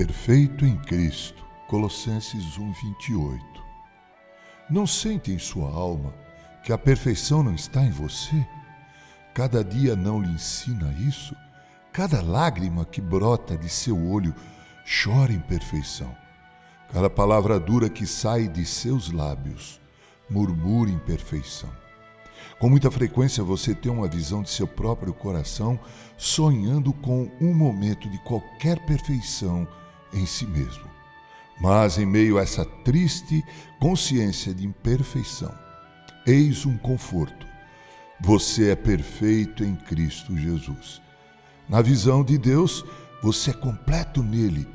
Perfeito em Cristo. Colossenses 1:28. Não sente em sua alma que a perfeição não está em você? Cada dia não lhe ensina isso? Cada lágrima que brota de seu olho chora em perfeição. Cada palavra dura que sai de seus lábios murmura imperfeição. Com muita frequência você tem uma visão de seu próprio coração sonhando com um momento de qualquer perfeição em si mesmo. Mas em meio a essa triste consciência de imperfeição, eis um conforto. Você é perfeito em Cristo Jesus. Na visão de Deus, você é completo nele.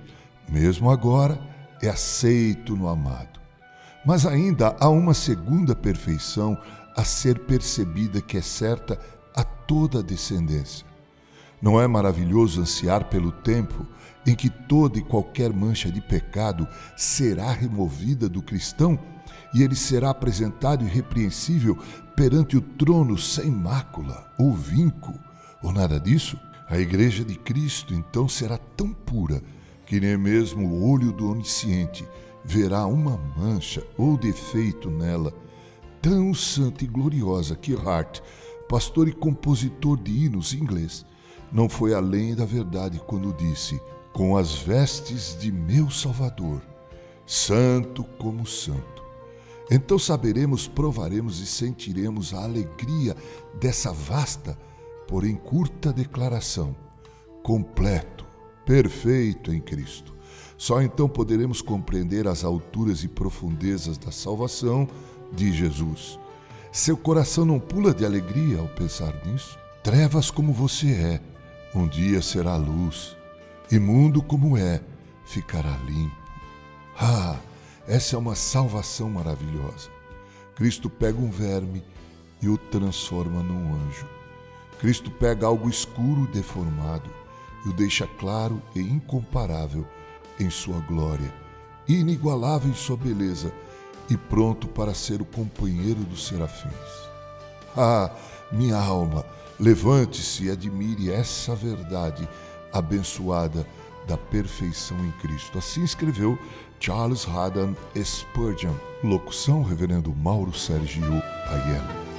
Mesmo agora, é aceito no amado. Mas ainda há uma segunda perfeição a ser percebida que é certa a toda descendência. Não é maravilhoso ansiar pelo tempo em que toda e qualquer mancha de pecado será removida do cristão e ele será apresentado irrepreensível perante o trono sem mácula ou vinco ou nada disso? A igreja de Cristo então será tão pura que nem mesmo o olho do onisciente verá uma mancha ou defeito nela, tão santa e gloriosa que Hart, pastor e compositor de hinos inglês, não foi além da verdade quando disse: Com as vestes de meu Salvador, santo como santo. Então saberemos, provaremos e sentiremos a alegria dessa vasta, porém curta declaração: completo, perfeito em Cristo. Só então poderemos compreender as alturas e profundezas da salvação de Jesus. Seu coração não pula de alegria ao pensar nisso? Trevas como você é, um dia será luz, e mundo como é, ficará limpo. Ah, essa é uma salvação maravilhosa. Cristo pega um verme e o transforma num anjo. Cristo pega algo escuro, deformado, e o deixa claro e incomparável em sua glória, inigualável em sua beleza e pronto para ser o companheiro dos serafins. Ah, minha alma, levante-se e admire essa verdade abençoada da perfeição em Cristo. Assim escreveu Charles Haddon Spurgeon. Locução: Reverendo Mauro Sergio Aiello.